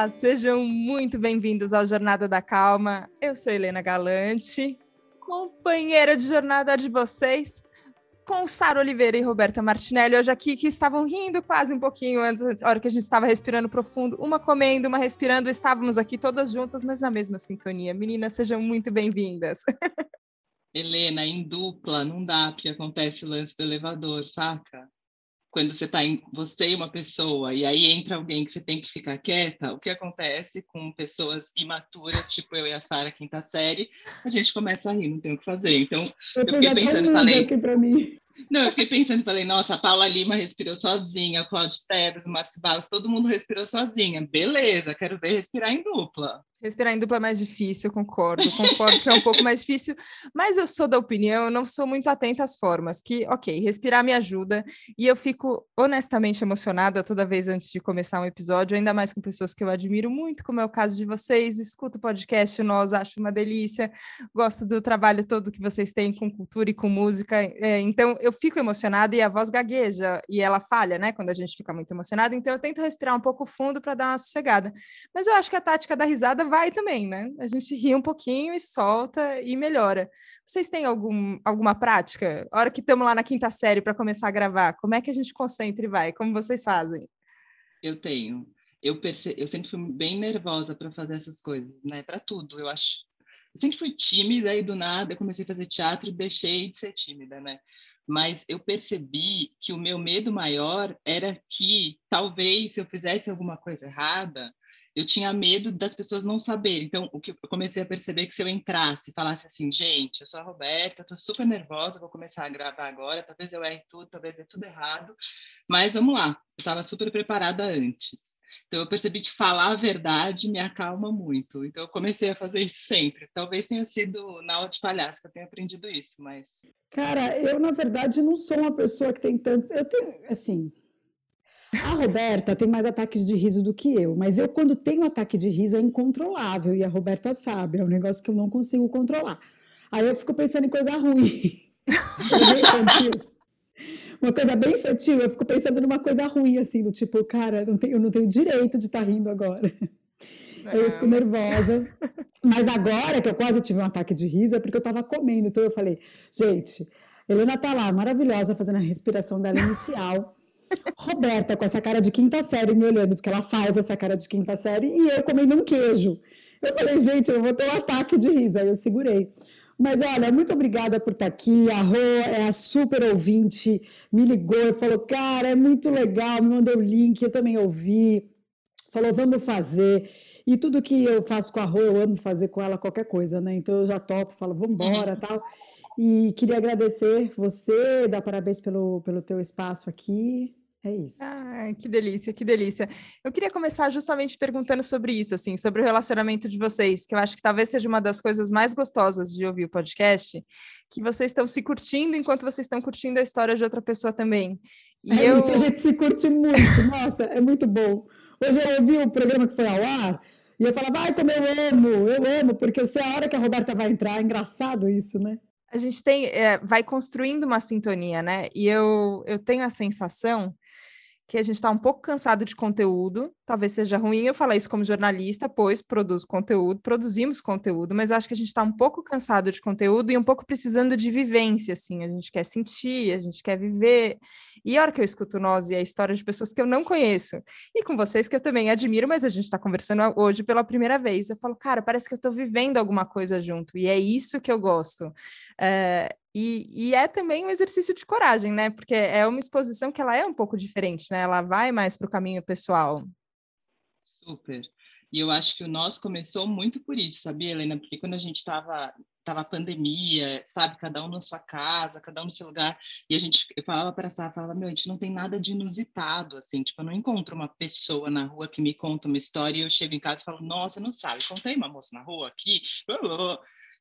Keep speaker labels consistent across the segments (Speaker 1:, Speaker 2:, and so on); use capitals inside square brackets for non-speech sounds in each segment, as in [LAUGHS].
Speaker 1: Olá, sejam muito bem-vindos ao Jornada da Calma. Eu sou Helena Galante, companheira de jornada de vocês, com Sara Oliveira e Roberta Martinelli, hoje aqui, que estavam rindo quase um pouquinho antes, na hora que a gente estava respirando profundo, uma comendo, uma respirando, estávamos aqui todas juntas, mas na mesma sintonia. Meninas, sejam muito bem-vindas. [LAUGHS]
Speaker 2: Helena, em dupla, não dá, porque acontece o lance do elevador, saca? Quando você está em você e uma pessoa e aí entra alguém que você tem que ficar quieta, o que acontece com pessoas imaturas, tipo eu e a Sara, quinta série, a gente começa a rir, não tem o que fazer. Então, eu, eu fiquei pensando e falei,
Speaker 3: aqui para mim.
Speaker 2: Não, eu fiquei pensando e falei, nossa, a Paula Lima respirou sozinha, a Claudio Tebas, o Márcio Barros, todo mundo respirou sozinha. Beleza, quero ver respirar em dupla.
Speaker 1: Respirar em dupla é mais difícil, concordo, concordo que é um pouco mais difícil, mas eu sou da opinião, eu não sou muito atenta às formas, que, ok, respirar me ajuda, e eu fico honestamente emocionada toda vez antes de começar um episódio, ainda mais com pessoas que eu admiro muito, como é o caso de vocês, escuto o podcast Nós, acho uma delícia, gosto do trabalho todo que vocês têm com cultura e com música, é, então eu fico emocionada e a voz gagueja, e ela falha, né, quando a gente fica muito emocionada, então eu tento respirar um pouco fundo para dar uma sossegada, mas eu acho que a tática da risada vai também, né? A gente ri um pouquinho e solta e melhora. Vocês têm algum, alguma prática? A hora que estamos lá na quinta série para começar a gravar, como é que a gente concentra e vai? Como vocês fazem?
Speaker 2: Eu tenho. Eu, perce... eu sempre fui bem nervosa para fazer essas coisas, né? Para tudo, eu acho. Eu sempre fui tímida e do nada eu comecei a fazer teatro e deixei de ser tímida, né? mas eu percebi que o meu medo maior era que talvez se eu fizesse alguma coisa errada, eu tinha medo das pessoas não saberem. Então, o que eu comecei a perceber é que se eu entrasse, falasse assim, gente, eu sou a Roberta, estou super nervosa, vou começar a gravar agora, talvez eu erre tudo, talvez é tudo errado, mas vamos lá, eu estava super preparada antes. Então, eu percebi que falar a verdade me acalma muito. Então, eu comecei a fazer isso sempre. Talvez tenha sido na aula de palhaço que eu tenha aprendido isso, mas...
Speaker 3: Cara, eu, na verdade, não sou uma pessoa que tem tanto... Eu tenho, assim, a Roberta tem mais ataques de riso do que eu, mas eu, quando tenho ataque de riso, é incontrolável, e a Roberta sabe, é um negócio que eu não consigo controlar. Aí eu fico pensando em coisa ruim. [LAUGHS] uma coisa bem infantil, eu fico pensando numa coisa ruim, assim, do tipo, cara, não tenho, eu não tenho direito de estar tá rindo agora. Aí eu fico nervosa. Mas agora que eu quase tive um ataque de riso, é porque eu estava comendo. Então eu falei, gente, Helena tá lá, maravilhosa, fazendo a respiração dela inicial. Roberta com essa cara de quinta série me olhando, porque ela faz essa cara de quinta série, e eu comendo um queijo. Eu falei, gente, eu vou ter um ataque de riso. Aí eu segurei. Mas olha, muito obrigada por estar aqui. A Rô é a super ouvinte, me ligou e falou: cara, é muito legal, me mandou o link, eu também ouvi. Falou, vamos fazer. E tudo que eu faço com a Rô, eu amo fazer com ela qualquer coisa, né? Então eu já topo, falo, vamos embora uhum. tal. E queria agradecer você, dar parabéns pelo, pelo teu espaço aqui. É isso.
Speaker 1: Ah, que delícia, que delícia. Eu queria começar justamente perguntando sobre isso, assim, sobre o relacionamento de vocês, que eu acho que talvez seja uma das coisas mais gostosas de ouvir o podcast, que vocês estão se curtindo enquanto vocês estão curtindo a história de outra pessoa também.
Speaker 3: E é eu... isso, a gente se curte muito, nossa, é muito bom. Hoje eu ouvi o programa que foi ao ar, e eu falava, ai, como eu amo, eu amo, porque eu sei a hora que a Roberta vai entrar, é engraçado isso, né?
Speaker 1: A gente tem, é, vai construindo uma sintonia, né? E eu, eu tenho a sensação que a gente está um pouco cansado de conteúdo, talvez seja ruim eu falar isso como jornalista, pois produzo conteúdo, produzimos conteúdo, mas eu acho que a gente está um pouco cansado de conteúdo e um pouco precisando de vivência, assim, a gente quer sentir, a gente quer viver, e a hora que eu escuto nós e a história de pessoas que eu não conheço, e com vocês que eu também admiro, mas a gente está conversando hoje pela primeira vez, eu falo, cara, parece que eu estou vivendo alguma coisa junto, e é isso que eu gosto. É, e, e, é também um exercício de coragem, né? Porque é uma exposição que ela é um pouco diferente, né? Ela vai mais para o caminho pessoal.
Speaker 2: Super. E eu acho que o nosso começou muito por isso, sabia, Helena? Porque quando a gente estava tava a pandemia, sabe, cada um na sua casa, cada um no seu lugar, e a gente eu falava para essa, falava, meu, a gente não tem nada de inusitado, assim, tipo, eu não encontro uma pessoa na rua que me conta uma história e eu chego em casa e falo, nossa, não sabe, contei uma moça na rua aqui,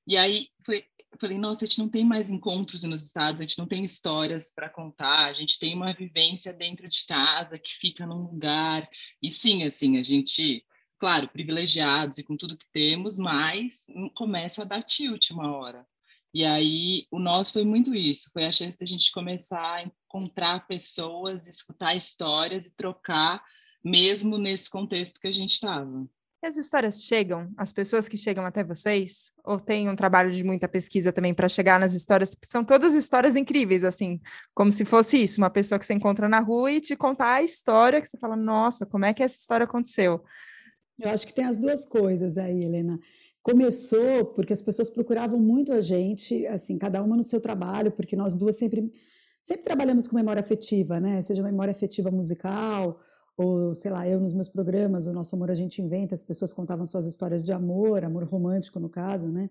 Speaker 2: e aí foi, eu falei, nossa, a gente não tem mais encontros nos estados, a gente não tem histórias para contar, a gente tem uma vivência dentro de casa que fica num lugar. E sim, assim, a gente, claro, privilegiados e com tudo que temos, mas começa a dar tilt uma hora. E aí o nosso foi muito isso, foi a chance da gente começar a encontrar pessoas, escutar histórias e trocar mesmo nesse contexto que a gente estava.
Speaker 1: E as histórias chegam, as pessoas que chegam até vocês? Ou tem um trabalho de muita pesquisa também para chegar nas histórias? São todas histórias incríveis, assim, como se fosse isso, uma pessoa que você encontra na rua e te contar a história que você fala, nossa, como é que essa história aconteceu?
Speaker 3: Eu acho que tem as duas coisas aí, Helena. Começou porque as pessoas procuravam muito a gente, assim, cada uma no seu trabalho, porque nós duas sempre, sempre trabalhamos com memória afetiva, né? Seja memória afetiva musical, ou sei lá, eu nos meus programas, o Nosso Amor a gente inventa, as pessoas contavam suas histórias de amor, amor romântico no caso, né?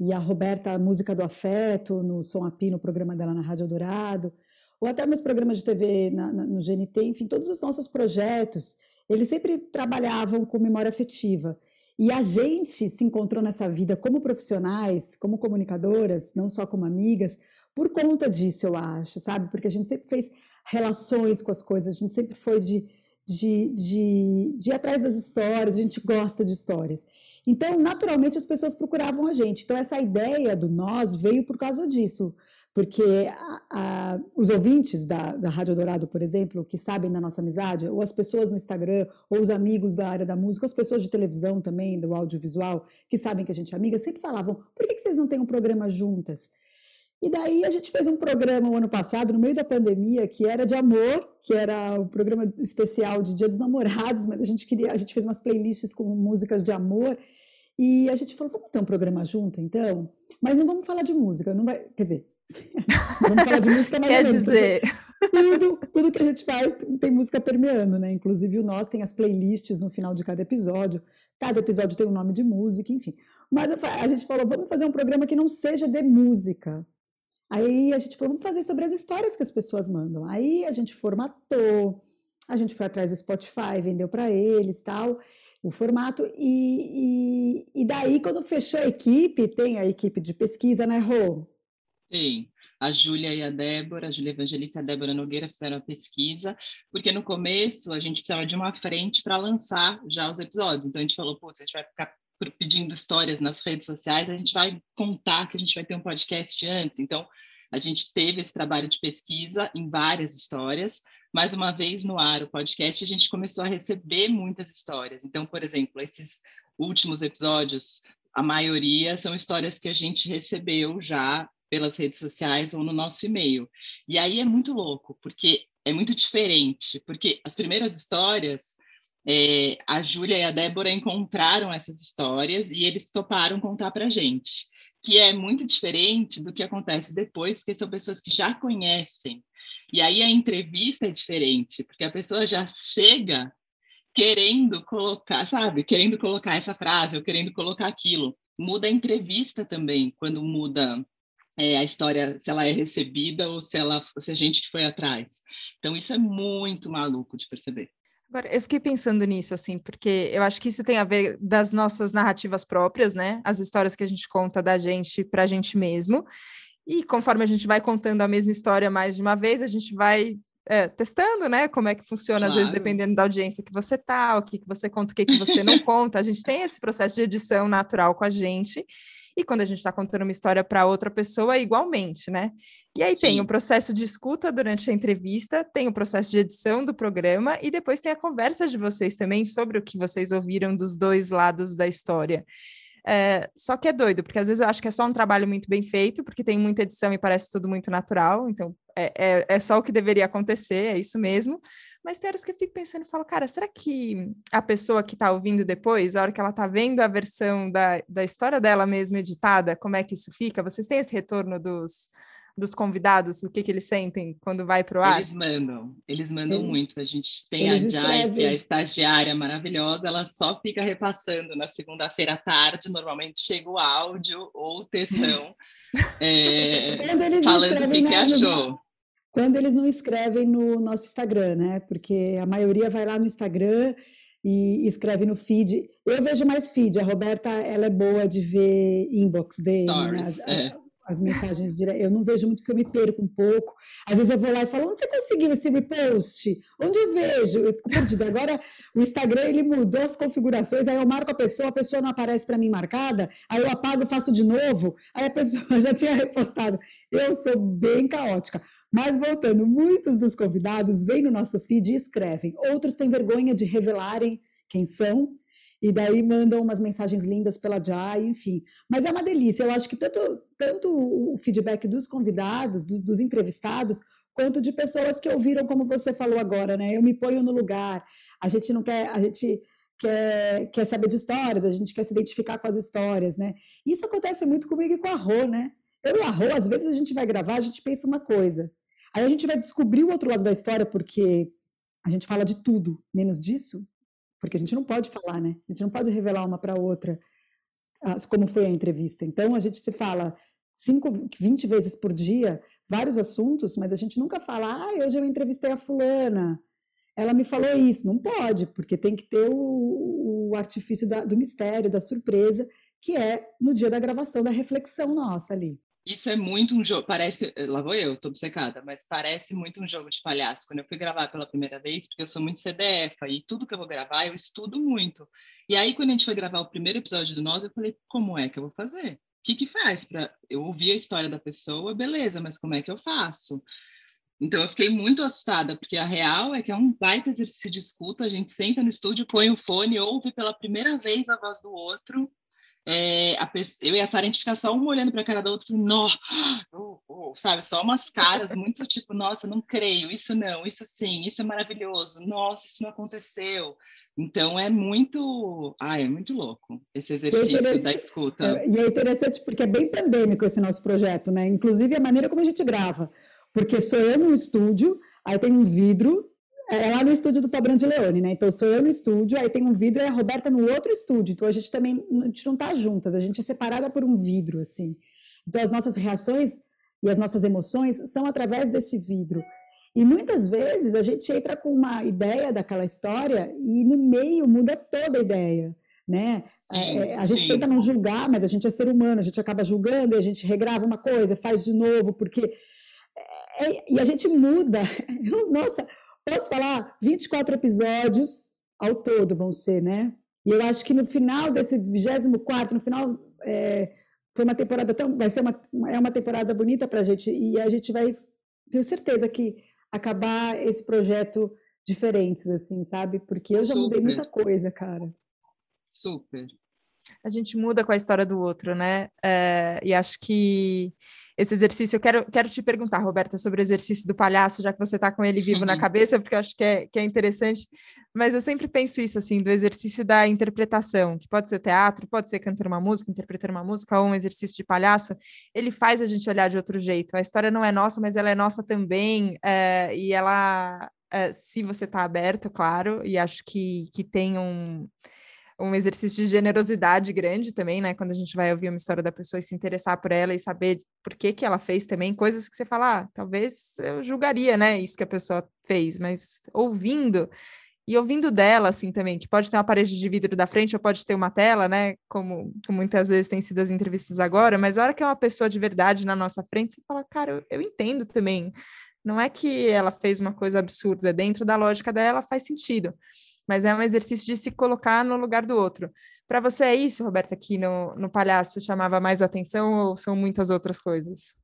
Speaker 3: E a Roberta, a música do afeto, no Som Api, no programa dela na Rádio Dourado, ou até meus programas de TV na, na, no GNT, enfim, todos os nossos projetos, eles sempre trabalhavam com memória afetiva. E a gente se encontrou nessa vida como profissionais, como comunicadoras, não só como amigas, por conta disso, eu acho, sabe? Porque a gente sempre fez relações com as coisas, a gente sempre foi de de, de, de ir atrás das histórias, a gente gosta de histórias. Então, naturalmente, as pessoas procuravam a gente. Então, essa ideia do nós veio por causa disso, porque a, a, os ouvintes da, da Rádio Dourado, por exemplo, que sabem da nossa amizade, ou as pessoas no Instagram, ou os amigos da área da música, as pessoas de televisão também, do audiovisual, que sabem que a gente é amiga, sempre falavam: por que, que vocês não têm um programa juntas? E daí a gente fez um programa o ano passado, no meio da pandemia, que era de amor, que era um programa especial de Dia dos Namorados, mas a gente queria, a gente fez umas playlists com músicas de amor. E a gente falou, vamos ter um programa junto, então? Mas não vamos falar de música, não vai, quer dizer, [LAUGHS] vamos falar de música, mas
Speaker 1: quer dizer,
Speaker 3: tudo, tudo que a gente faz tem música permeando, né? Inclusive o nós tem as playlists no final de cada episódio. Cada episódio tem um nome de música, enfim. Mas a gente falou, vamos fazer um programa que não seja de música, Aí a gente falou, vamos fazer sobre as histórias que as pessoas mandam. Aí a gente formatou, a gente foi atrás do Spotify, vendeu para eles tal, o formato. E, e, e, daí, quando fechou a equipe, tem a equipe de pesquisa, né, Rô?
Speaker 2: Sim. A Júlia e a Débora, a Júlia Evangelista e a Débora Nogueira fizeram a pesquisa, porque no começo a gente precisava de uma frente para lançar já os episódios. Então a gente falou, pô, a gente vai ficar pedindo histórias nas redes sociais, a gente vai contar que a gente vai ter um podcast antes. Então, a gente teve esse trabalho de pesquisa em várias histórias. Mais uma vez no ar, o podcast, a gente começou a receber muitas histórias. Então, por exemplo, esses últimos episódios, a maioria são histórias que a gente recebeu já pelas redes sociais ou no nosso e-mail. E aí é muito louco, porque é muito diferente, porque as primeiras histórias é, a Júlia e a Débora encontraram essas histórias e eles toparam contar para a gente, que é muito diferente do que acontece depois, porque são pessoas que já conhecem. E aí a entrevista é diferente, porque a pessoa já chega querendo colocar, sabe, querendo colocar essa frase ou querendo colocar aquilo. Muda a entrevista também, quando muda é, a história, se ela é recebida ou se, ela, se a gente que foi atrás. Então, isso é muito maluco de perceber.
Speaker 1: Agora, eu fiquei pensando nisso, assim, porque eu acho que isso tem a ver das nossas narrativas próprias, né? As histórias que a gente conta da gente para a gente mesmo. E conforme a gente vai contando a mesma história mais de uma vez, a gente vai é, testando, né? Como é que funciona, claro. às vezes, dependendo da audiência que você tá, o que, que você conta, o que, que você não conta. A gente tem esse processo de edição natural com a gente. E quando a gente está contando uma história para outra pessoa, igualmente, né? E aí Sim. tem o processo de escuta durante a entrevista, tem o processo de edição do programa e depois tem a conversa de vocês também sobre o que vocês ouviram dos dois lados da história. É, só que é doido, porque às vezes eu acho que é só um trabalho muito bem feito, porque tem muita edição e parece tudo muito natural, então é, é, é só o que deveria acontecer, é isso mesmo. Mas tem horas que eu fico pensando e falo, cara, será que a pessoa que está ouvindo depois, a hora que ela está vendo a versão da, da história dela mesmo editada, como é que isso fica? Vocês têm esse retorno dos, dos convidados, o que, que eles sentem quando vai para o ar?
Speaker 2: Eles mandam, eles mandam muito. A gente tem eles a Jai, que é a estagiária maravilhosa, ela só fica repassando na segunda-feira à tarde, normalmente chega o áudio ou o textão, [LAUGHS] é, falando o que, que achou.
Speaker 3: Quando eles não escrevem no nosso Instagram, né? Porque a maioria vai lá no Instagram e escreve no feed. Eu vejo mais feed. A Roberta, ela é boa de ver inbox dele, né? As, é as mensagens diretas. Eu não vejo muito porque eu me perco um pouco. Às vezes eu vou lá e falo, onde você conseguiu esse repost? Onde eu vejo? Eu fico perdida. Agora o Instagram ele mudou as configurações, aí eu marco a pessoa, a pessoa não aparece para mim marcada, aí eu apago, faço de novo, aí a pessoa [LAUGHS] já tinha repostado. Eu sou bem caótica. Mas voltando, muitos dos convidados vêm no nosso feed e escrevem. Outros têm vergonha de revelarem quem são e daí mandam umas mensagens lindas pela Jai, enfim. Mas é uma delícia. Eu acho que tanto, tanto o feedback dos convidados, dos, dos entrevistados, quanto de pessoas que ouviram como você falou agora, né? Eu me ponho no lugar. A gente não quer, a gente quer, quer saber de histórias, a gente quer se identificar com as histórias, né? Isso acontece muito comigo e com a Rô, né? Eu e a Rô, às vezes a gente vai gravar, a gente pensa uma coisa. Aí a gente vai descobrir o outro lado da história, porque a gente fala de tudo, menos disso, porque a gente não pode falar, né? A gente não pode revelar uma para outra como foi a entrevista. Então, a gente se fala 5, 20 vezes por dia, vários assuntos, mas a gente nunca fala, ah, hoje eu entrevistei a fulana, ela me falou isso. Não pode, porque tem que ter o, o artifício da, do mistério, da surpresa, que é no dia da gravação, da reflexão nossa ali.
Speaker 2: Isso é muito um jogo, parece, lá vou eu, tô obcecada, mas parece muito um jogo de palhaço. Quando eu fui gravar pela primeira vez, porque eu sou muito CDF, e tudo que eu vou gravar eu estudo muito. E aí, quando a gente foi gravar o primeiro episódio do Nós, eu falei, como é que eu vou fazer? O que que faz para eu ouvir a história da pessoa, beleza, mas como é que eu faço? Então eu fiquei muito assustada, porque a real é que é um baita exercício de escuta, a gente senta no estúdio, põe o fone, ouve pela primeira vez a voz do outro, é, pessoa, eu e a Sara, a gente fica só um olhando para a cara da outra, oh, oh, sabe, só umas caras muito tipo, nossa, não creio, isso não, isso sim, isso é maravilhoso, nossa, isso não aconteceu. Então é muito, ah, é muito louco esse é exercício é da escuta.
Speaker 3: E é interessante porque é bem pandêmico esse nosso projeto, né? Inclusive a maneira como a gente grava, porque sou eu no estúdio, aí tem um vidro é, é lá no estúdio do Tobran de Leone, né? Então sou eu no estúdio, aí tem um vidro e a Roberta no outro estúdio. Então a gente também a gente não tá juntas, a gente é separada por um vidro, assim. Então as nossas reações e as nossas emoções são através desse vidro. E muitas vezes a gente entra com uma ideia daquela história e no meio muda toda a ideia, né? Sim, é, a gente sim. tenta não julgar, mas a gente é ser humano, a gente acaba julgando e a gente regrava uma coisa, faz de novo, porque. É, e a gente muda. [LAUGHS] Nossa, posso falar, 24 episódios ao todo vão ser, né? E eu acho que no final desse 24, no final, é, foi uma temporada tão. Vai ser uma, é uma temporada bonita para a gente, e a gente vai, tenho certeza que acabar esse projeto diferentes, assim, sabe? Porque eu já Super. mudei muita coisa, cara.
Speaker 2: Super.
Speaker 1: A gente muda com a história do outro, né? É, e acho que esse exercício. Eu quero, quero te perguntar, Roberta, sobre o exercício do palhaço, já que você está com ele vivo na cabeça, porque eu acho que é, que é interessante. Mas eu sempre penso isso, assim, do exercício da interpretação, que pode ser teatro, pode ser cantando uma música, interpretando uma música, ou um exercício de palhaço. Ele faz a gente olhar de outro jeito. A história não é nossa, mas ela é nossa também, é, e ela. É, se você está aberto, claro, e acho que, que tem um um exercício de generosidade grande também, né? Quando a gente vai ouvir uma história da pessoa e se interessar por ela e saber por que que ela fez também, coisas que você fala, ah, talvez eu julgaria, né? Isso que a pessoa fez, mas ouvindo e ouvindo dela, assim, também, que pode ter uma parede de vidro da frente ou pode ter uma tela, né? Como, muitas vezes tem sido as entrevistas agora, mas a hora que é uma pessoa de verdade na nossa frente, você fala, cara, eu, eu entendo também. Não é que ela fez uma coisa absurda, dentro da lógica dela faz sentido mas é um exercício de se colocar no lugar do outro. Para você é isso, Roberta, aqui no, no Palhaço chamava mais atenção ou são muitas outras coisas?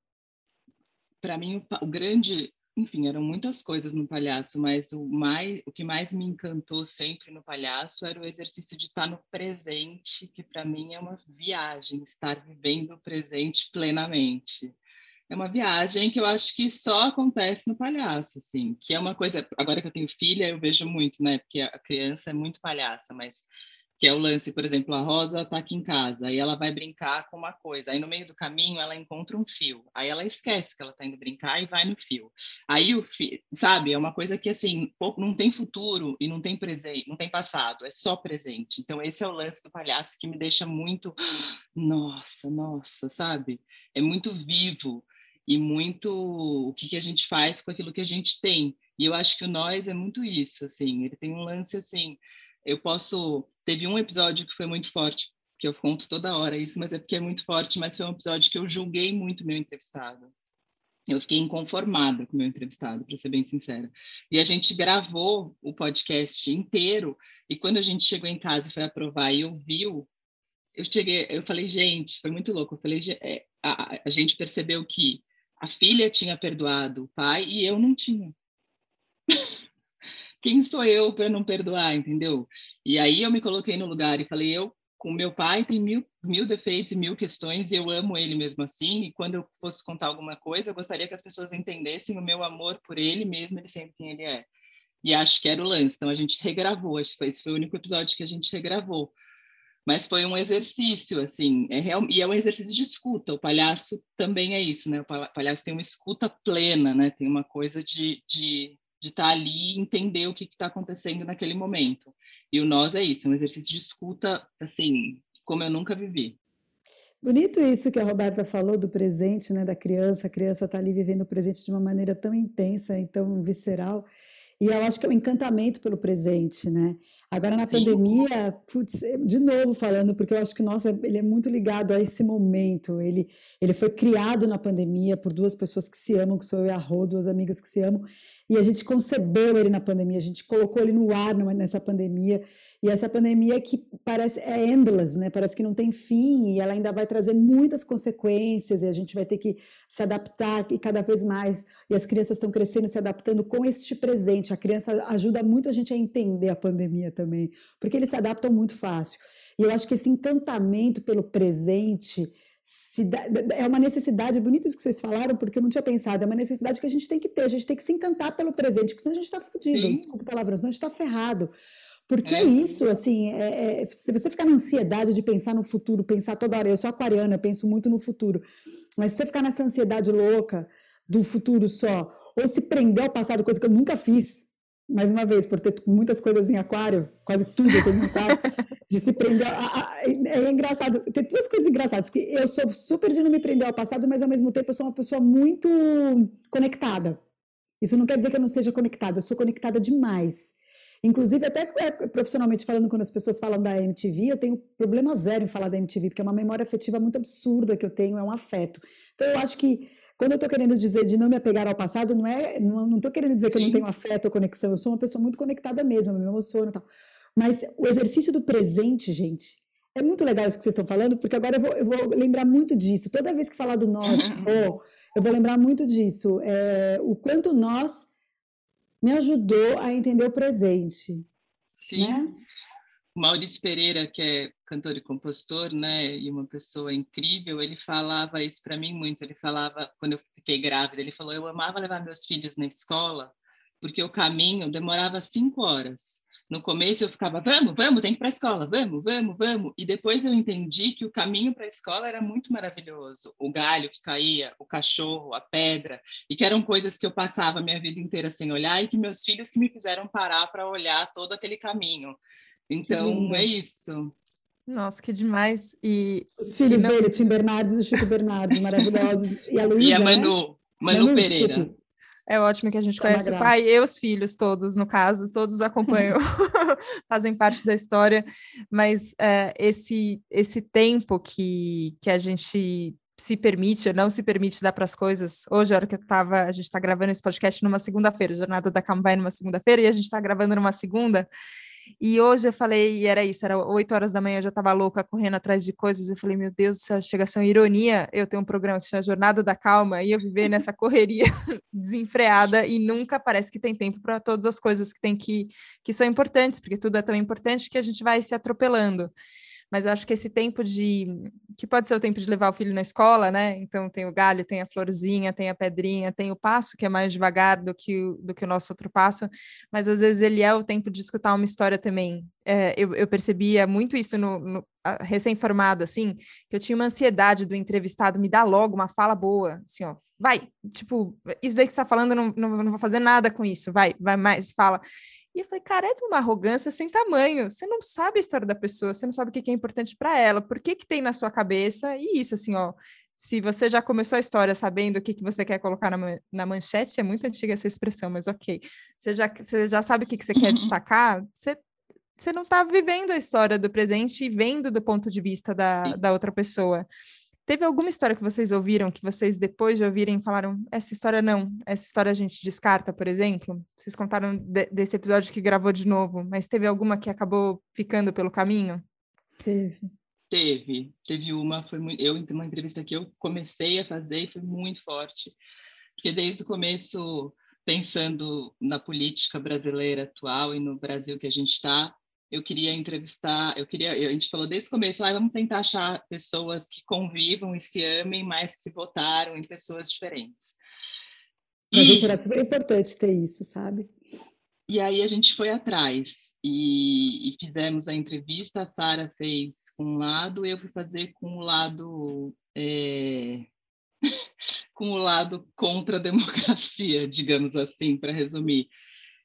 Speaker 2: Para mim, o, o, grande, enfim, eram muitas coisas no Palhaço, mas o, mais, o que mais me encantou sempre no Palhaço era o exercício de estar no presente, que para mim é uma viagem, estar vivendo o presente plenamente é uma viagem que eu acho que só acontece no palhaço, assim, que é uma coisa, agora que eu tenho filha, eu vejo muito, né, porque a criança é muito palhaça, mas que é o lance, por exemplo, a Rosa está aqui em casa, aí ela vai brincar com uma coisa, aí no meio do caminho ela encontra um fio, aí ela esquece que ela está indo brincar e vai no fio. Aí o fio, sabe, é uma coisa que assim, não tem futuro e não tem presente, não tem passado, é só presente. Então esse é o lance do palhaço que me deixa muito, [GASPS] nossa, nossa, sabe? É muito vivo e muito o que, que a gente faz com aquilo que a gente tem. E eu acho que o nós é muito isso, assim, ele tem um lance assim, eu posso, teve um episódio que foi muito forte, que eu conto toda hora isso, mas é porque é muito forte, mas foi um episódio que eu julguei muito meu entrevistado. Eu fiquei inconformada com meu entrevistado, para ser bem sincera. E a gente gravou o podcast inteiro, e quando a gente chegou em casa e foi aprovar e ouviu, eu cheguei, eu falei, gente, foi muito louco. Eu falei, é, a, a gente percebeu que a filha tinha perdoado o pai e eu não tinha. [LAUGHS] Quem sou eu para não perdoar, entendeu? E aí eu me coloquei no lugar e falei, eu com meu pai tem mil, mil defeitos e mil questões e eu amo ele mesmo assim e quando eu fosse contar alguma coisa eu gostaria que as pessoas entendessem o meu amor por ele mesmo ele sendo quem ele é e acho que era o lance então a gente regravou foi, esse foi o único episódio que a gente regravou mas foi um exercício assim é real, e é um exercício de escuta o palhaço também é isso né o palhaço tem uma escuta plena né tem uma coisa de, de de estar tá ali e entender o que está acontecendo naquele momento. E o nós é isso, é um exercício de escuta, assim, como eu nunca vivi.
Speaker 3: Bonito isso que a Roberta falou do presente, né, da criança. A criança está ali vivendo o presente de uma maneira tão intensa e tão visceral. E eu acho que é um encantamento pelo presente, né? Agora na Sim. pandemia, putz, de novo falando, porque eu acho que nossa, ele é muito ligado a esse momento. Ele, ele foi criado na pandemia por duas pessoas que se amam, que sou eu e a Rô, duas amigas que se amam e a gente concebeu ele na pandemia, a gente colocou ele no ar nessa pandemia, e essa pandemia que parece é endless, né? Parece que não tem fim e ela ainda vai trazer muitas consequências e a gente vai ter que se adaptar e cada vez mais. E as crianças estão crescendo, se adaptando com este presente. A criança ajuda muito a gente a entender a pandemia também, porque eles se adaptam muito fácil. E eu acho que esse encantamento pelo presente é uma necessidade, bonito isso que vocês falaram, porque eu não tinha pensado, é uma necessidade que a gente tem que ter, a gente tem que se encantar pelo presente, porque senão a gente está fudido, desculpa palavra, senão a gente está ferrado. Porque é, é isso, assim, é, é, se você ficar na ansiedade de pensar no futuro, pensar toda hora, eu sou aquariana, eu penso muito no futuro, mas se você ficar nessa ansiedade louca do futuro só, ou se prender ao passado, coisa que eu nunca fiz, mais uma vez, por ter muitas coisas em aquário, quase tudo eu tenho em aquário, [LAUGHS] de se prender. A, a, é engraçado, tem duas coisas engraçadas, que eu sou super de não me prender ao passado, mas ao mesmo tempo eu sou uma pessoa muito conectada. Isso não quer dizer que eu não seja conectada, eu sou conectada demais. Inclusive, até é, profissionalmente falando, quando as pessoas falam da MTV, eu tenho problema zero em falar da MTV, porque é uma memória afetiva muito absurda que eu tenho, é um afeto. Então, eu acho que quando eu estou querendo dizer de não me apegar ao passado, não é, não estou querendo dizer Sim. que eu não tenho afeto ou conexão. Eu sou uma pessoa muito conectada mesmo, eu me emociono e tal. Mas o exercício do presente, gente, é muito legal isso que vocês estão falando, porque agora eu vou, eu vou lembrar muito disso. Toda vez que falar do nós, oh, eu vou lembrar muito disso. É, o quanto nós me ajudou a entender o presente.
Speaker 2: Sim. Né? Maurício Pereira, que é cantor e compositor, né, e uma pessoa incrível, ele falava isso para mim muito. Ele falava, quando eu fiquei grávida, ele falou: eu amava levar meus filhos na escola, porque o caminho demorava cinco horas. No começo eu ficava, vamos, vamos, tem que ir para a escola, vamos, vamos, vamos. E depois eu entendi que o caminho para a escola era muito maravilhoso. O galho que caía, o cachorro, a pedra, e que eram coisas que eu passava a minha vida inteira sem olhar e que meus filhos que me fizeram parar para olhar todo aquele caminho. Então, é isso.
Speaker 1: Nossa, que demais. E
Speaker 3: os filhos e não... dele, Tim [LAUGHS] Bernardes e Chico Bernardes, maravilhosos.
Speaker 2: E a Luísa, E a Manu, Manu, Manu Pereira. Desculpe.
Speaker 1: É ótimo que a gente é conhece o pai e os filhos todos, no caso, todos acompanham, [LAUGHS] fazem parte da história, mas é, esse, esse tempo que, que a gente se permite ou não se permite dar para as coisas. Hoje, a hora que eu estava, a gente está gravando esse podcast numa segunda-feira, Jornada da Calma vai numa segunda-feira, e a gente está gravando numa segunda, e hoje eu falei, e era isso, era 8 horas da manhã, eu já estava louca correndo atrás de coisas. Eu falei, meu Deus céu, chega a ser uma ironia eu tenho um programa que chama Jornada da Calma e eu viver nessa [LAUGHS] correria [LAUGHS] desenfreada e nunca parece que tem tempo para todas as coisas que tem que, que são importantes, porque tudo é tão importante que a gente vai se atropelando mas eu acho que esse tempo de que pode ser o tempo de levar o filho na escola, né? Então tem o galho, tem a florzinha, tem a pedrinha, tem o passo que é mais devagar do que o, do que o nosso outro passo, mas às vezes ele é o tempo de escutar uma história também. É, eu, eu, percebia muito isso no, no recém-formada, assim, que eu tinha uma ansiedade do entrevistado me dar logo uma fala boa, assim, ó, vai, tipo, isso daí que você está falando, não, não, não vou fazer nada com isso, vai, vai mais, fala. E eu falei, cara, é de uma arrogância sem tamanho. Você não sabe a história da pessoa, você não sabe o que é importante para ela, por que, que tem na sua cabeça. E isso, assim, ó, se você já começou a história sabendo o que, que você quer colocar na, na manchete, é muito antiga essa expressão, mas ok. Você já, você já sabe o que, que você quer destacar, você, você não está vivendo a história do presente e vendo do ponto de vista da, da outra pessoa. Teve alguma história que vocês ouviram que vocês, depois de ouvirem, falaram: essa história não, essa história a gente descarta, por exemplo? Vocês contaram de, desse episódio que gravou de novo, mas teve alguma que acabou ficando pelo caminho?
Speaker 3: Teve.
Speaker 2: Teve, teve uma, foi muito, eu uma entrevista que eu comecei a fazer e foi muito forte, porque desde o começo, pensando na política brasileira atual e no Brasil que a gente está, eu queria entrevistar, eu queria, a gente falou desde o começo, ah, vamos tentar achar pessoas que convivam e se amem, mas que votaram em pessoas diferentes.
Speaker 3: Para a gente era super importante ter isso, sabe?
Speaker 2: E aí a gente foi atrás e, e fizemos a entrevista. A Sara fez com um lado, eu fui fazer com o lado é... [LAUGHS] com o lado contra a democracia, [LAUGHS] digamos assim, para resumir.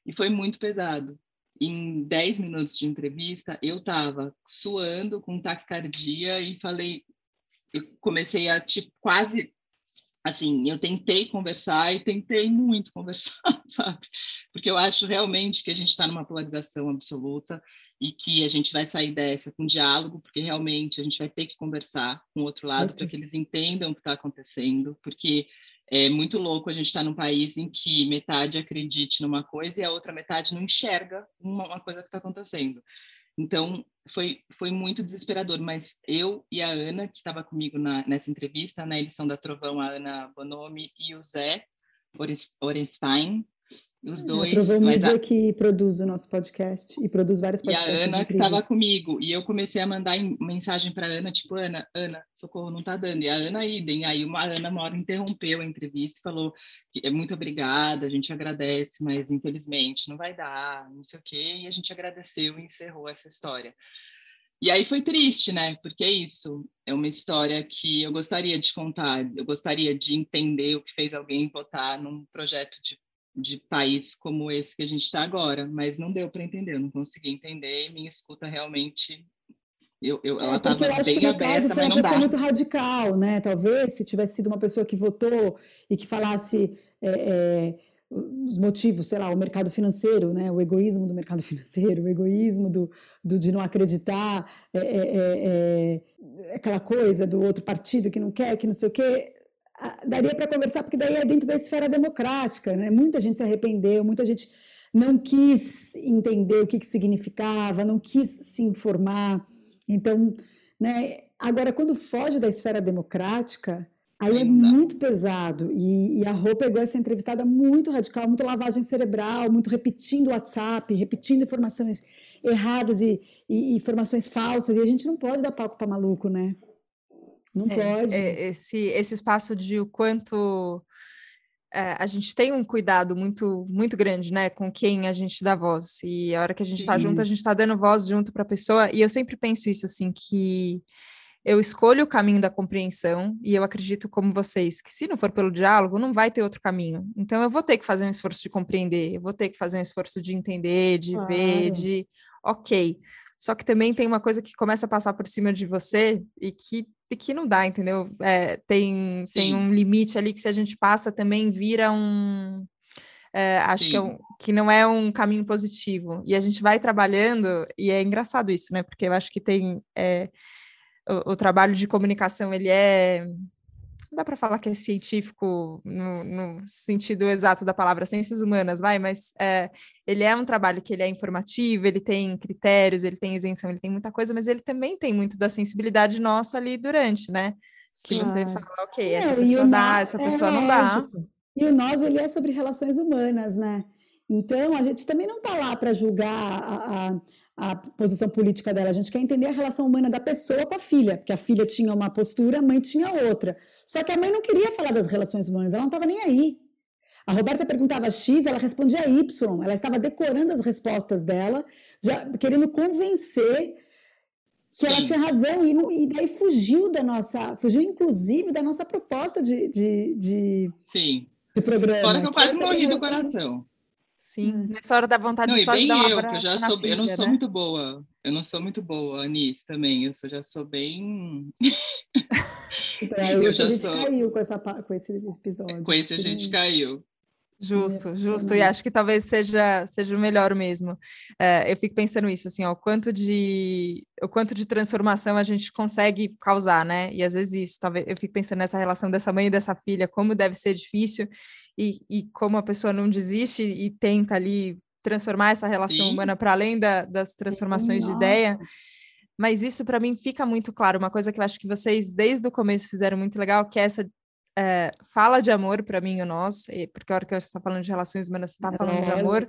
Speaker 2: E foi muito pesado. Em 10 minutos de entrevista, eu estava suando com taquicardia e falei, eu comecei a tipo, quase assim, eu tentei conversar e tentei muito [LAUGHS] conversar, sabe? Porque eu acho realmente que a gente está numa polarização absoluta e que a gente vai sair dessa com diálogo, porque realmente a gente vai ter que conversar com o outro lado para que eles entendam o que está acontecendo, porque é muito louco a gente estar tá num país em que metade acredite numa coisa e a outra metade não enxerga uma, uma coisa que está acontecendo. Então, foi, foi muito desesperador, mas eu e a Ana, que estava comigo na, nessa entrevista, na edição da Trovão, a Ana Bonomi e o Zé Orenstein, os dois. A
Speaker 3: mas a... que produz o nosso podcast e produz vários podcasts.
Speaker 2: E a Ana que estava comigo. E eu comecei a mandar mensagem para Ana, tipo, Ana, Ana, socorro, não está dando. E a Ana idem. Aí uma Ana uma hora interrompeu a entrevista e falou que é muito obrigada, a gente agradece, mas infelizmente não vai dar, não sei o quê. E a gente agradeceu e encerrou essa história. E aí foi triste, né? Porque é isso, é uma história que eu gostaria de contar, eu gostaria de entender o que fez alguém votar num projeto de de país como esse que a gente está agora, mas não deu para entender, eu não consegui entender e minha escuta realmente eu, eu, ela estava
Speaker 3: é, bem aberta, caso foi uma pessoa dá. muito radical, né? Talvez se tivesse sido uma pessoa que votou e que falasse é, é, os motivos, sei lá, o mercado financeiro, né? O egoísmo do mercado [LAUGHS] financeiro, o egoísmo do, do de não acreditar, é, é, é, aquela coisa do outro partido que não quer, que não sei o quê daria para conversar, porque daí é dentro da esfera democrática, né? Muita gente se arrependeu, muita gente não quis entender o que, que significava, não quis se informar. Então, né? Agora, quando foge da esfera democrática, aí é muito pesado. E, e a Rô pegou essa entrevistada muito radical, muito lavagem cerebral, muito repetindo WhatsApp, repetindo informações erradas e, e, e informações falsas. E a gente não pode dar palco para maluco, né? Não é, pode.
Speaker 1: É, esse, esse espaço de o quanto é, a gente tem um cuidado muito muito grande, né, com quem a gente dá voz. E a hora que a gente está junto, a gente está dando voz junto para a pessoa. E eu sempre penso isso assim que eu escolho o caminho da compreensão e eu acredito como vocês que se não for pelo diálogo não vai ter outro caminho. Então eu vou ter que fazer um esforço de compreender, eu vou ter que fazer um esforço de entender, de claro. ver, de ok. Só que também tem uma coisa que começa a passar por cima de você e que que não dá, entendeu? É, tem, tem um limite ali que se a gente passa também vira um. É, acho que, é um, que não é um caminho positivo. E a gente vai trabalhando, e é engraçado isso, né? Porque eu acho que tem. É, o, o trabalho de comunicação, ele é não dá para falar que é científico no, no, sentido exato da palavra ciências humanas, vai, mas é, ele é um trabalho que ele é informativo, ele tem critérios, ele tem isenção, ele tem muita coisa, mas ele também tem muito da sensibilidade nossa ali durante, né? Que você fala, ok, é, essa pessoa dá, essa é pessoa não dá.
Speaker 3: E o nós, ele é sobre relações humanas, né? Então, a gente também não está lá para julgar a, a a posição política dela, a gente quer entender a relação humana da pessoa com a filha, porque a filha tinha uma postura, a mãe tinha outra. Só que a mãe não queria falar das relações humanas, ela não estava nem aí. A Roberta perguntava X, ela respondia Y, ela estava decorando as respostas dela, já, querendo convencer que Sim. ela tinha razão, e, e, daí fugiu da nossa, fugiu inclusive da nossa proposta de, de, de,
Speaker 2: Sim.
Speaker 3: de programa.
Speaker 2: Fora que eu quase morri do coração.
Speaker 1: Sim, hum. nessa hora da vontade
Speaker 2: não,
Speaker 1: de só
Speaker 2: bem
Speaker 1: dar um
Speaker 2: eu, que eu já sou, filha, eu não sou
Speaker 1: né?
Speaker 2: muito boa. Eu não sou muito boa nisso também. Eu sou, já sou bem.
Speaker 3: então, [LAUGHS] eu já a gente sou... caiu com, essa, com esse episódio.
Speaker 2: Com esse a gente caiu.
Speaker 1: Justo, justo, e acho que talvez seja, seja o melhor mesmo. É, eu fico pensando isso, assim, ó, o quanto de o quanto de transformação a gente consegue causar, né? E às vezes isso, talvez eu fico pensando nessa relação dessa mãe e dessa filha, como deve ser difícil e, e como a pessoa não desiste e tenta ali transformar essa relação Sim. humana para além da, das transformações de ideia. mas isso para mim fica muito claro. Uma coisa que eu acho que vocês desde o começo fizeram muito legal, que é essa é, fala de amor para mim o nós, porque a hora que você está falando de relações humanas, você está falando é. de amor,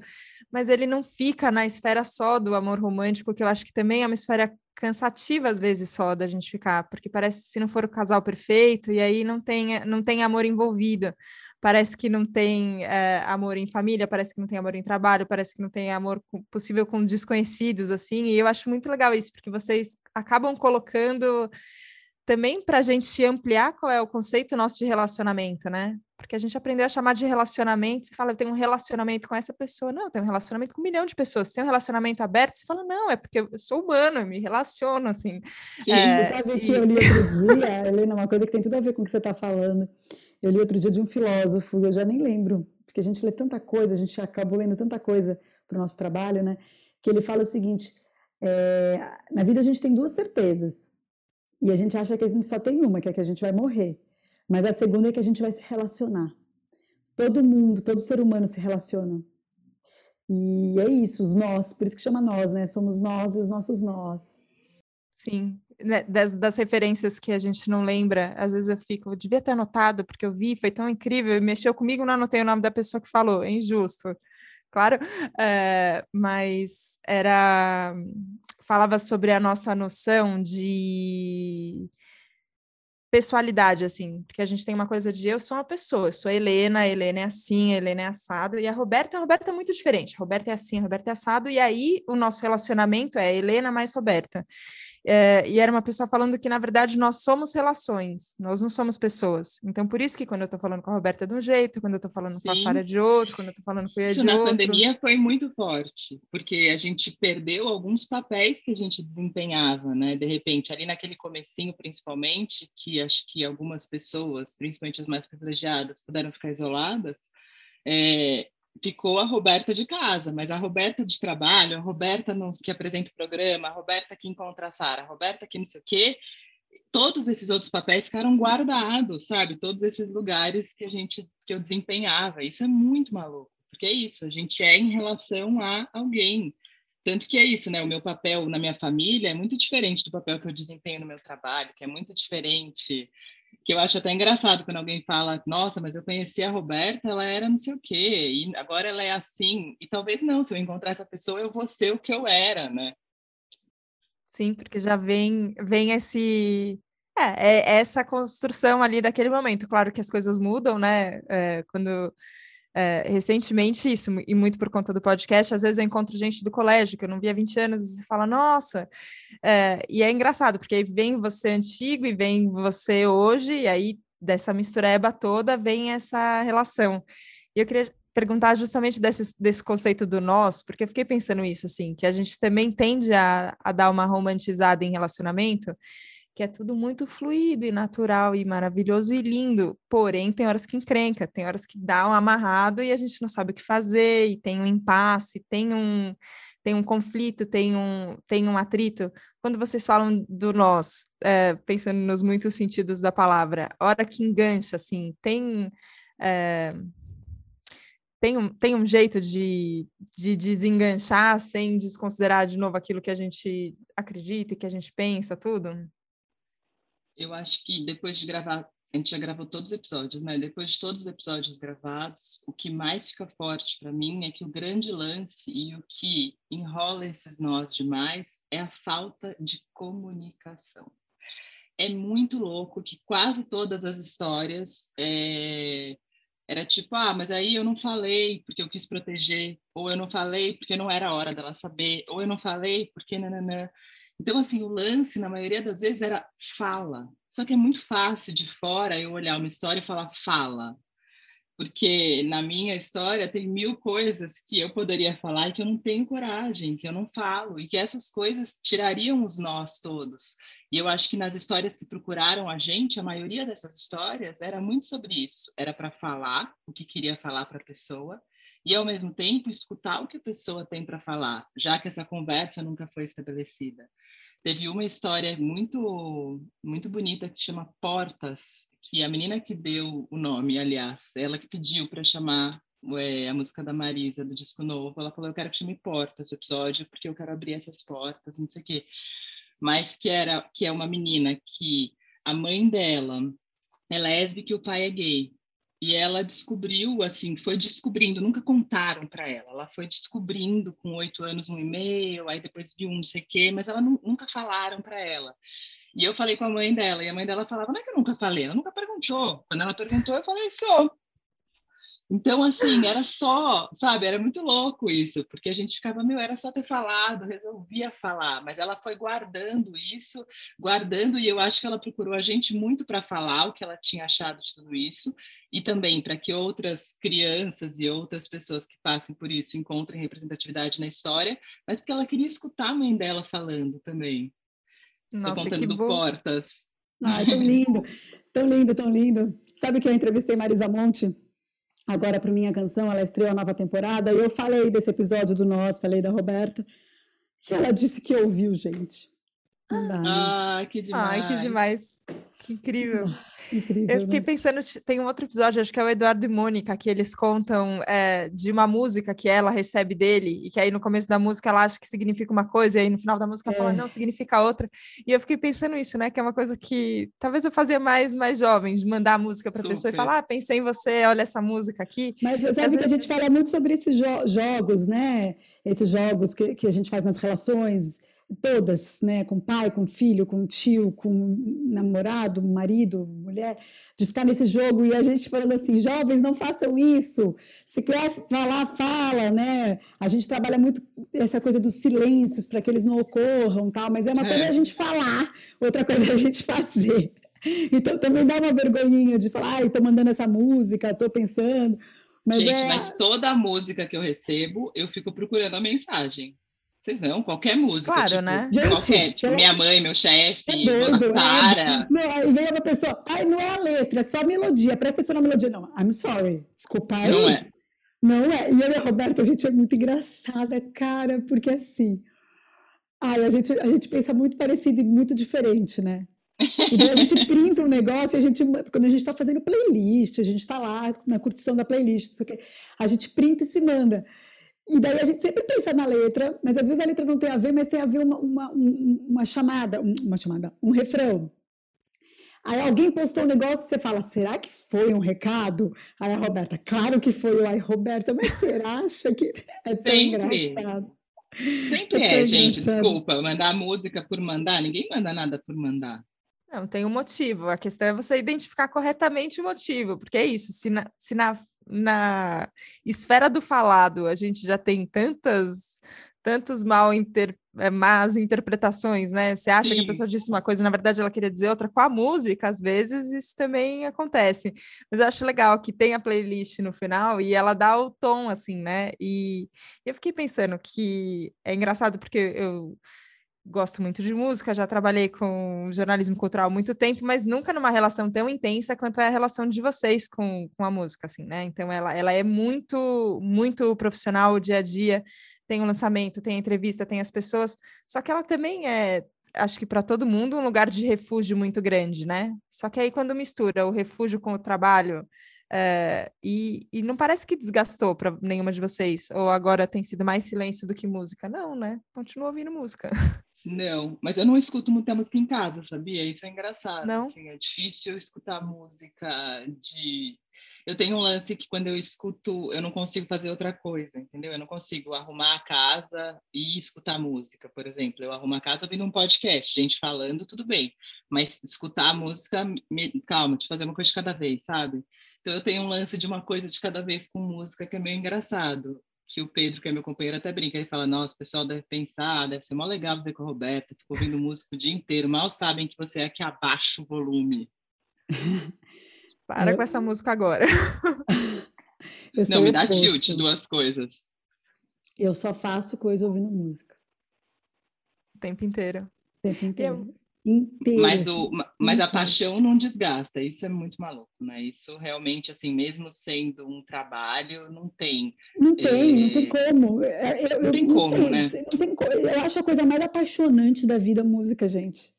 Speaker 1: mas ele não fica na esfera só do amor romântico, que eu acho que também é uma esfera cansativa às vezes só da gente ficar, porque parece se não for o casal perfeito, e aí não tem, não tem amor envolvido, parece que não tem é, amor em família, parece que não tem amor em trabalho, parece que não tem amor com, possível com desconhecidos, assim, e eu acho muito legal isso, porque vocês acabam colocando também para a gente ampliar qual é o conceito nosso de relacionamento, né? Porque a gente aprendeu a chamar de relacionamento, você fala, eu tenho um relacionamento com essa pessoa. Não, eu tenho um relacionamento com um milhão de pessoas. Você tem um relacionamento aberto? Você fala, não, é porque eu sou humano, eu me relaciono, assim.
Speaker 3: Sim, é, sabe e... que eu li outro [LAUGHS] dia, Helena, uma coisa que tem tudo a ver com o que você está falando. Eu li outro dia de um filósofo, eu já nem lembro, porque a gente lê tanta coisa, a gente acabou lendo tanta coisa para o nosso trabalho, né? Que ele fala o seguinte, é, na vida a gente tem duas certezas, e a gente acha que a gente só tem uma, que é que a gente vai morrer. Mas a segunda é que a gente vai se relacionar. Todo mundo, todo ser humano se relaciona. E é isso, os nós, por isso que chama nós, né? Somos nós e os nossos nós.
Speaker 1: Sim, né, das, das, referências que a gente não lembra, às vezes eu fico, eu devia ter anotado, porque eu vi, foi tão incrível, mexeu comigo, não anotei o nome da pessoa que falou, é injusto claro, é, mas era falava sobre a nossa noção de pessoalidade, assim, porque a gente tem uma coisa de eu sou uma pessoa, eu sou a Helena, a Helena é assim, a Helena é assado, e a Roberta, a Roberta é muito diferente, a Roberta é assim, a Roberta é assado, e aí o nosso relacionamento é Helena mais Roberta. É, e era uma pessoa falando que, na verdade, nós somos relações, nós não somos pessoas. Então, por isso que quando eu estou falando com a Roberta é de um jeito, quando eu estou falando Sim. com a Sara é de outro, quando eu estou falando com a Ia
Speaker 2: Isso
Speaker 1: de
Speaker 2: na
Speaker 1: outro.
Speaker 2: pandemia foi muito forte, porque a gente perdeu alguns papéis que a gente desempenhava, né? De repente, ali naquele comecinho, principalmente, que acho que algumas pessoas, principalmente as mais privilegiadas, puderam ficar isoladas, é, ficou a Roberta de casa, mas a Roberta de trabalho, a Roberta no, que apresenta o programa, a Roberta que encontra a Sara, a Roberta que não sei o quê, todos esses outros papéis ficaram guardados, sabe? Todos esses lugares que a gente que eu desempenhava. Isso é muito maluco, porque é isso, a gente é em relação a alguém. Tanto que é isso, né? O meu papel na minha família é muito diferente do papel que eu desempenho no meu trabalho, que é muito diferente que eu acho até engraçado quando alguém fala, nossa, mas eu conheci a Roberta, ela era não sei o quê, e agora ela é assim, e talvez não, se eu encontrar essa pessoa, eu vou ser o que eu era, né?
Speaker 1: Sim, porque já vem, vem esse, é, é essa construção ali daquele momento. Claro que as coisas mudam, né? É, quando é, recentemente isso, e muito por conta do podcast, às vezes eu encontro gente do colégio que eu não via há 20 anos e fala, nossa, é, e é engraçado, porque aí vem você antigo e vem você hoje, e aí dessa mistureba toda vem essa relação. E eu queria perguntar justamente desse, desse conceito do nós, porque eu fiquei pensando isso, assim, que a gente também tende a, a dar uma romantizada em relacionamento, que é tudo muito fluido e natural e maravilhoso e lindo. Porém, tem horas que encrenca, tem horas que dá um amarrado e a gente não sabe o que fazer, e tem um impasse, tem um, tem um conflito, tem um, tem um atrito. Quando vocês falam do nós, é, pensando nos muitos sentidos da palavra, hora que engancha, assim, tem. É, tem um, tem um jeito de, de desenganchar sem desconsiderar de novo aquilo que a gente acredita e que a gente pensa, tudo?
Speaker 2: Eu acho que depois de gravar, a gente já gravou todos os episódios, né? Depois de todos os episódios gravados, o que mais fica forte para mim é que o grande lance e o que enrola esses nós demais é a falta de comunicação. É muito louco que quase todas as histórias é... era tipo, ah, mas aí eu não falei porque eu quis proteger, ou eu não falei porque não era hora dela saber, ou eu não falei porque nananã. Então, assim, o lance, na maioria das vezes, era fala. Só que é muito fácil de fora eu olhar uma história e falar fala. Porque na minha história tem mil coisas que eu poderia falar e que eu não tenho coragem, que eu não falo, e que essas coisas tirariam os nós todos. E eu acho que nas histórias que procuraram a gente, a maioria dessas histórias era muito sobre isso. Era para falar o que queria falar para a pessoa, e ao mesmo tempo escutar o que a pessoa tem para falar, já que essa conversa nunca foi estabelecida. Teve uma história muito muito bonita que chama Portas, que a menina que deu o nome, aliás, ela que pediu para chamar é, a música da Marisa do disco novo, ela falou: "Eu quero que chame Portas o episódio, porque eu quero abrir essas portas, não sei o quê". mas que era que é uma menina que a mãe dela é lésbica e o pai é gay. E ela descobriu, assim, foi descobrindo, nunca contaram para ela. Ela foi descobrindo com oito anos um e-mail, aí depois viu um não sei o quê, mas ela nunca falaram para ela. E eu falei com a mãe dela, e a mãe dela falava: Não é que eu nunca falei, ela nunca perguntou. Quando ela perguntou, eu falei: Sou. Então, assim, era só, sabe, era muito louco isso, porque a gente ficava, meu, era só ter falado, resolvia falar, mas ela foi guardando isso, guardando, e eu acho que ela procurou a gente muito para falar o que ela tinha achado de tudo isso, e também para que outras crianças e outras pessoas que passem por isso encontrem representatividade na história, mas porque ela queria escutar a mãe dela falando também.
Speaker 1: Nossa,
Speaker 2: Tô contando
Speaker 1: que
Speaker 2: do
Speaker 1: bom.
Speaker 2: Portas.
Speaker 3: Ai, tão lindo, tão lindo, tão lindo. Sabe que eu entrevistei Marisa Monte? Agora para minha canção, ela estreou a nova temporada, e eu falei desse episódio do Nós, falei da Roberta, e ela disse que ouviu, gente.
Speaker 2: Não dá, né? Ah, que demais.
Speaker 1: Ai, que demais. Que incrível. [LAUGHS]
Speaker 3: Incrível,
Speaker 1: eu fiquei
Speaker 3: né?
Speaker 1: pensando, tem um outro episódio, acho que é o Eduardo e Mônica, que eles contam é, de uma música que ela recebe dele, e que aí no começo da música ela acha que significa uma coisa, e aí no final da música ela fala,
Speaker 3: É.
Speaker 1: não, significa outra. E eu fiquei pensando isso, né? Que é uma coisa que talvez eu fazia mais, mais jovem, de mandar a música para a pessoa e falar, ah, pensei em você, olha essa música aqui.
Speaker 3: Mas sabe
Speaker 1: às
Speaker 3: que a
Speaker 1: vezes-
Speaker 3: gente fala muito sobre esses jo- jogos, né? Esses jogos que, que a gente faz nas relações, todas, né? Com pai, com filho, com tio, com namorado, marido, mulher, de ficar nesse jogo e a gente falando assim, jovens, não façam isso. Se quer falar, fala, né? A gente trabalha muito essa coisa dos silêncios para que eles não ocorram, tal. Mas é uma coisa
Speaker 2: É.
Speaker 3: a gente falar, outra coisa é a gente fazer. Então também dá uma vergonhinha de falar, ai, tô mandando essa música, tô pensando. Mas
Speaker 2: Gente,
Speaker 3: é...
Speaker 2: mas toda a música que eu recebo, eu fico procurando a mensagem. Vocês não? Qualquer música.
Speaker 1: Claro,
Speaker 2: tipo,
Speaker 1: né?
Speaker 3: Gente,
Speaker 2: qualquer, tipo,
Speaker 3: pelo-
Speaker 2: minha mãe, meu chefe,
Speaker 3: É doido,
Speaker 2: Sara.
Speaker 3: é, não, aí vem uma pessoa, ai, não é a letra, é só a melodia, presta atenção na melodia. Não, I'm sorry, desculpa aí.
Speaker 2: Não é?
Speaker 3: Não é. E eu e a Roberta, a gente é muito engraçada, cara, porque assim, ai, a gente, a gente pensa muito parecido e muito diferente, né? E daí a gente [LAUGHS] printa um negócio, e a gente, quando a gente está fazendo playlist, a gente está lá na curtição da playlist, não sei o quê, a gente printa e se manda. E daí a gente sempre pensa na letra, mas às vezes a letra não tem a ver, mas tem a ver uma, uma, um- uma chamada, um- uma chamada, um refrão. Aí alguém postou um negócio, você fala, será que foi um recado? Aí a Roberta, claro que foi. Eu, ai, Roberta, mas você acha que é tão
Speaker 2: Sempre.
Speaker 3: engraçado?
Speaker 2: Sempre
Speaker 3: É
Speaker 2: é, gente,
Speaker 3: engraçado.
Speaker 2: desculpa. Mandar música por mandar, ninguém manda nada por mandar.
Speaker 1: Não, tem um motivo. A questão é você identificar corretamente o motivo, porque é isso. Se na, se na, na esfera do falado a gente já tem tantas, tantos mal inter, eh, más interpretações, né? Você acha que a
Speaker 2: Sim.
Speaker 1: pessoa disse uma coisa, na verdade ela queria dizer outra. Com a música, às vezes, isso também acontece. Mas eu acho legal que tem a playlist no final e ela dá o tom, assim, né? E eu fiquei pensando que é engraçado porque eu gosto muito de música, já trabalhei com jornalismo cultural há muito tempo, mas nunca numa relação tão intensa quanto é a relação de vocês com, com a música, assim, né? Então ela, ela é muito, muito profissional o dia a dia, tem o lançamento, tem a entrevista, tem as pessoas, só que ela também é, acho que para todo mundo, um lugar de refúgio muito grande, né? Só que aí quando mistura o refúgio com o trabalho, é, e, e não parece que desgastou para nenhuma de vocês, ou agora tem sido mais silêncio do que música. Não, né? Continua ouvindo música. [LAUGHS]
Speaker 2: Não, mas eu não escuto muita música em casa, sabia? Isso é engraçado.
Speaker 1: Não?
Speaker 2: assim, é difícil escutar música de. Eu tenho um lance que quando eu escuto, eu não consigo fazer outra coisa, entendeu? Eu não consigo arrumar a casa e escutar música, por exemplo. Eu arrumo a casa ouvindo um podcast, gente falando, tudo bem. Mas escutar a música, me... calma, de fazer uma coisa de cada vez, sabe? Então eu tenho um lance de uma coisa de cada vez com música que é meio engraçado que o Pedro, que é meu companheiro, até brinca. Ele fala: Nossa, o pessoal deve pensar, deve ser mó legal ver com a Roberta, fica ouvindo música o dia inteiro. Mal sabem que você é que abaixa o volume. [LAUGHS]
Speaker 1: Para
Speaker 3: Eu-
Speaker 1: com essa música agora. [LAUGHS]
Speaker 2: Não, me dá
Speaker 3: oposto.
Speaker 2: tilt, duas coisas.
Speaker 3: Eu só faço coisa ouvindo música.
Speaker 1: O tempo inteiro.
Speaker 3: O tempo inteiro.
Speaker 1: Eu-
Speaker 3: Inteiro.
Speaker 2: Mas,
Speaker 3: assim.
Speaker 2: o, mas a
Speaker 3: inteiro.
Speaker 2: paixão não desgasta, isso é muito maluco, né? Isso realmente, assim, mesmo sendo um trabalho, não tem.
Speaker 3: Não tem, não tem
Speaker 2: É,
Speaker 3: como. É, Eu,
Speaker 2: não
Speaker 3: eu
Speaker 2: tem
Speaker 3: não
Speaker 2: como,
Speaker 3: sei,
Speaker 2: né?
Speaker 3: não tem co- Eu acho a coisa mais apaixonante da vida a música, gente.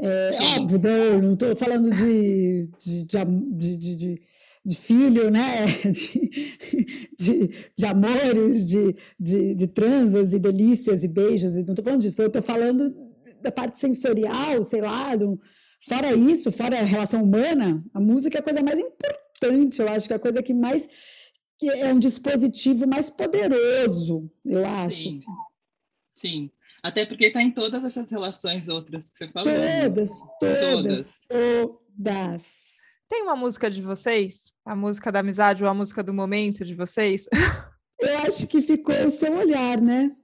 Speaker 3: É
Speaker 2: Sim.
Speaker 3: óbvio, não, não estou falando de, de, de, de, de, de- filho, né? [LAUGHS] De, de, de amores, de, de, de transas e delícias e beijos. Não estou falando disso, eu estou falando da parte sensorial, sei lá, do, fora isso, fora a relação humana, a música é a coisa mais importante, eu acho que é a coisa que mais que é um dispositivo mais poderoso, eu acho. Sim. Assim.
Speaker 2: Sim. Até porque está em todas essas relações outras que você falou.
Speaker 3: Todas, todas, todas, todas.
Speaker 1: Tem uma música de vocês? A música da amizade ou a música do momento de vocês?
Speaker 3: Eu acho que ficou o seu olhar, né?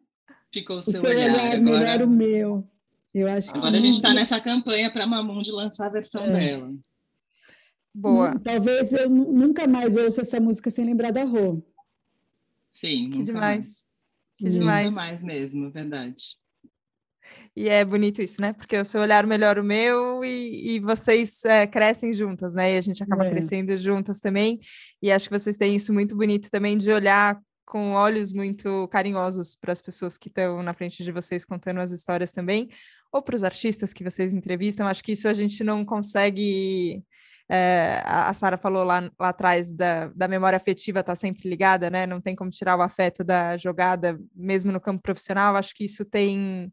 Speaker 2: Ficou o seu, o seu olhar, olhar
Speaker 3: agora... melhor o meu. Eu acho
Speaker 2: agora que... a gente está nessa campanha para Mamundi lançar a versão é. dela.
Speaker 1: Boa. Hum,
Speaker 3: talvez eu nunca mais ouça essa música sem lembrar da Rô.
Speaker 2: Sim,
Speaker 1: que demais. Mais.
Speaker 2: Que demais. Nunca mais mesmo, verdade.
Speaker 1: E é bonito isso, né? Porque o seu olhar melhora o meu e, e vocês é, crescem juntas, né? E a gente acaba é. crescendo juntas também. E acho que vocês têm isso muito bonito também de olhar com olhos muito carinhosos para as pessoas que estão na frente de vocês contando as histórias também, ou para os artistas que vocês entrevistam. Acho que isso a gente não consegue. É, a Sara falou lá, lá atrás da, da memória afetiva estar tá sempre ligada, né? Não tem como tirar o afeto da jogada, mesmo no campo profissional. Acho que isso tem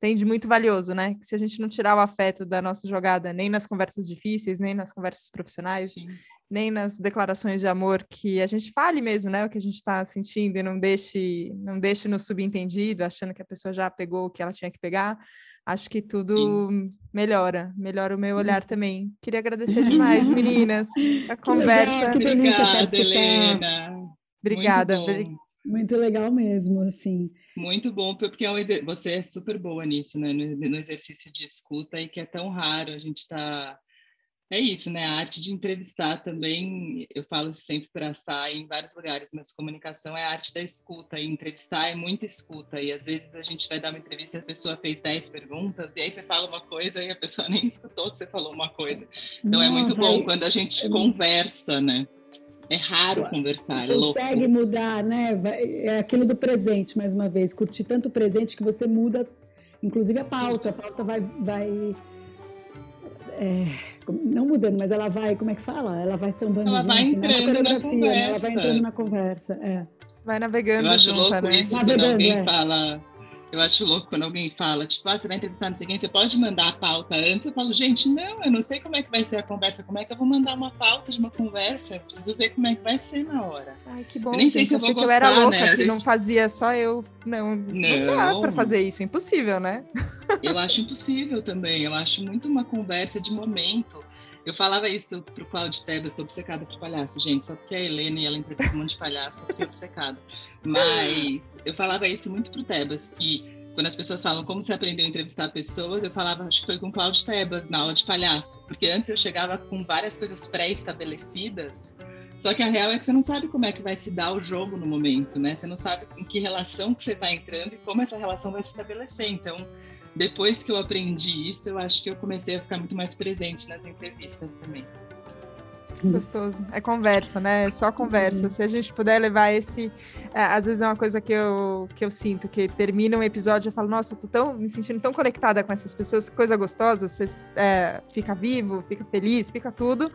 Speaker 1: tem de muito valioso, né? Que se a gente não tirar o afeto da nossa jogada, nem nas conversas difíceis, nem nas conversas profissionais, Sim. Nem nas declarações de amor, que a gente fale mesmo, né? O que a gente está sentindo e não deixe, não deixe no subentendido, achando que a pessoa já pegou o que ela tinha que pegar. Acho que tudo Sim. melhora, melhora o meu uhum. olhar também. Queria agradecer demais, [LAUGHS] meninas, a conversa.
Speaker 2: Que legal, que Obrigada, Helena.
Speaker 1: Obrigada.
Speaker 3: Muito legal mesmo, assim.
Speaker 2: Muito bom, porque é você é super boa nisso, né? No, no, exercício de escuta e que é tão raro. A gente está. É isso, né? A arte de entrevistar também, eu falo sempre para sair em vários lugares, mas comunicação é a arte da escuta, e entrevistar é muita escuta. E às vezes a gente vai dar uma entrevista e a pessoa fez 10 perguntas, e aí você fala uma coisa e a pessoa [LAUGHS] nem escutou que você falou uma coisa. Então Nossa, é muito bom quando a gente é conversa, né? É raro conversar, é
Speaker 3: Consegue louco. mudar, né? É aquilo do presente, mais uma vez. Curtir tanto o presente que você muda, inclusive a pauta. A pauta vai. vai é, não mudando, mas ela vai, como é que fala? Ela vai sambando
Speaker 2: ela vai entrando na coreografia, na
Speaker 3: né? Ela vai entrando na conversa. É.
Speaker 1: Vai navegando.
Speaker 2: Eu acho junto, louco né? isso navegando, quando alguém é. fala eu acho louco quando alguém fala, tipo, ah, você vai entrevistar no seguinte, você pode mandar a pauta antes. Eu falo, gente, não, eu não sei como é que vai ser a conversa, como é que eu vou mandar uma pauta de uma conversa? Eu preciso ver como é que vai ser na hora.
Speaker 1: Ai, que bom. Eu nem sei se eu vou gostar, que eu era louca, né? que gente... não fazia só eu. Não, não, não dá pra fazer isso, é impossível, né?
Speaker 2: Eu acho impossível também. Eu acho muito uma conversa de momento. Eu falava isso pro Claudio Tebas, estou obcecada por palhaço, gente, só porque a Helena e ela entrevista um monte de palhaço, eu fiquei obcecada. Mas eu falava isso muito pro Tebas, que quando as pessoas falam como você aprendeu a entrevistar pessoas, eu falava, acho que foi com Claudio Tebas, na aula de palhaço. Porque antes eu chegava com várias coisas pré-estabelecidas, só que a real é que você não sabe como é que vai se dar o jogo no momento, né? Você não sabe em que relação que você está entrando e como essa relação vai se estabelecer. Então, depois que eu aprendi isso, eu acho que eu comecei a ficar muito mais presente nas entrevistas também.
Speaker 1: Gostoso. É conversa, né? É só conversa. Uhum. Se a gente puder levar esse. É, às vezes é uma coisa que eu, que eu sinto, que termina um episódio e eu falo, nossa, eu tô tão, me sentindo tão conectada com essas pessoas, que coisa gostosa. Você é, fica vivo, fica feliz, fica tudo.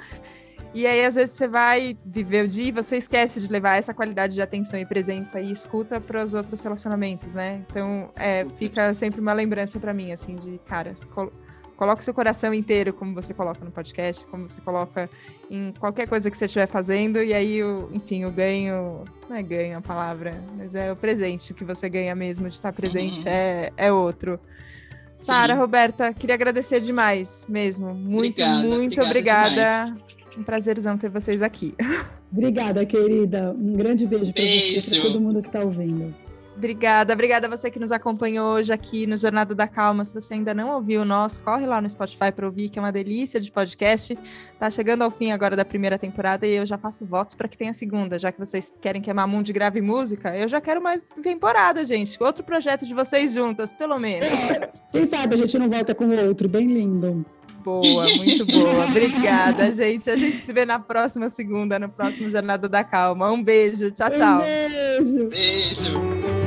Speaker 1: E aí, às vezes, você vai viver o dia e você esquece de levar essa qualidade de atenção e presença e escuta para os outros relacionamentos, né? Então, é, fica sempre uma lembrança para mim, assim, de, cara, coloque seu coração inteiro, como você coloca no podcast, como você coloca em qualquer coisa que você estiver fazendo, e aí, o, enfim, o ganho, não é ganho a palavra, mas é o presente que você ganha mesmo de estar presente uhum. é, é outro. Sara, Roberta, queria agradecer demais mesmo. Muito, obrigada, muito obrigada. obrigada um prazerzão ter vocês aqui. [LAUGHS]
Speaker 3: Obrigada, querida. Um grande beijo, beijo. para você, para todo mundo que está ouvindo.
Speaker 1: Obrigada, obrigada a você que nos acompanhou hoje aqui no Jornada da Calma. Se você ainda não ouviu o nosso, corre lá no Spotify para ouvir, que é uma delícia de podcast. Tá chegando ao fim agora da primeira temporada e eu já faço votos para que tenha a segunda, já que vocês querem que a Mamundi grave música. Eu já quero mais temporada, gente. Outro projeto de vocês juntas, pelo menos. É,
Speaker 3: quem sabe a gente não volta com outro, bem lindo
Speaker 1: boa, muito boa. [LAUGHS] Obrigada, gente. A gente se vê na próxima segunda, no próximo Jornada da Calma. Um beijo. Tchau, tchau. Um
Speaker 3: beijo.
Speaker 2: Beijo.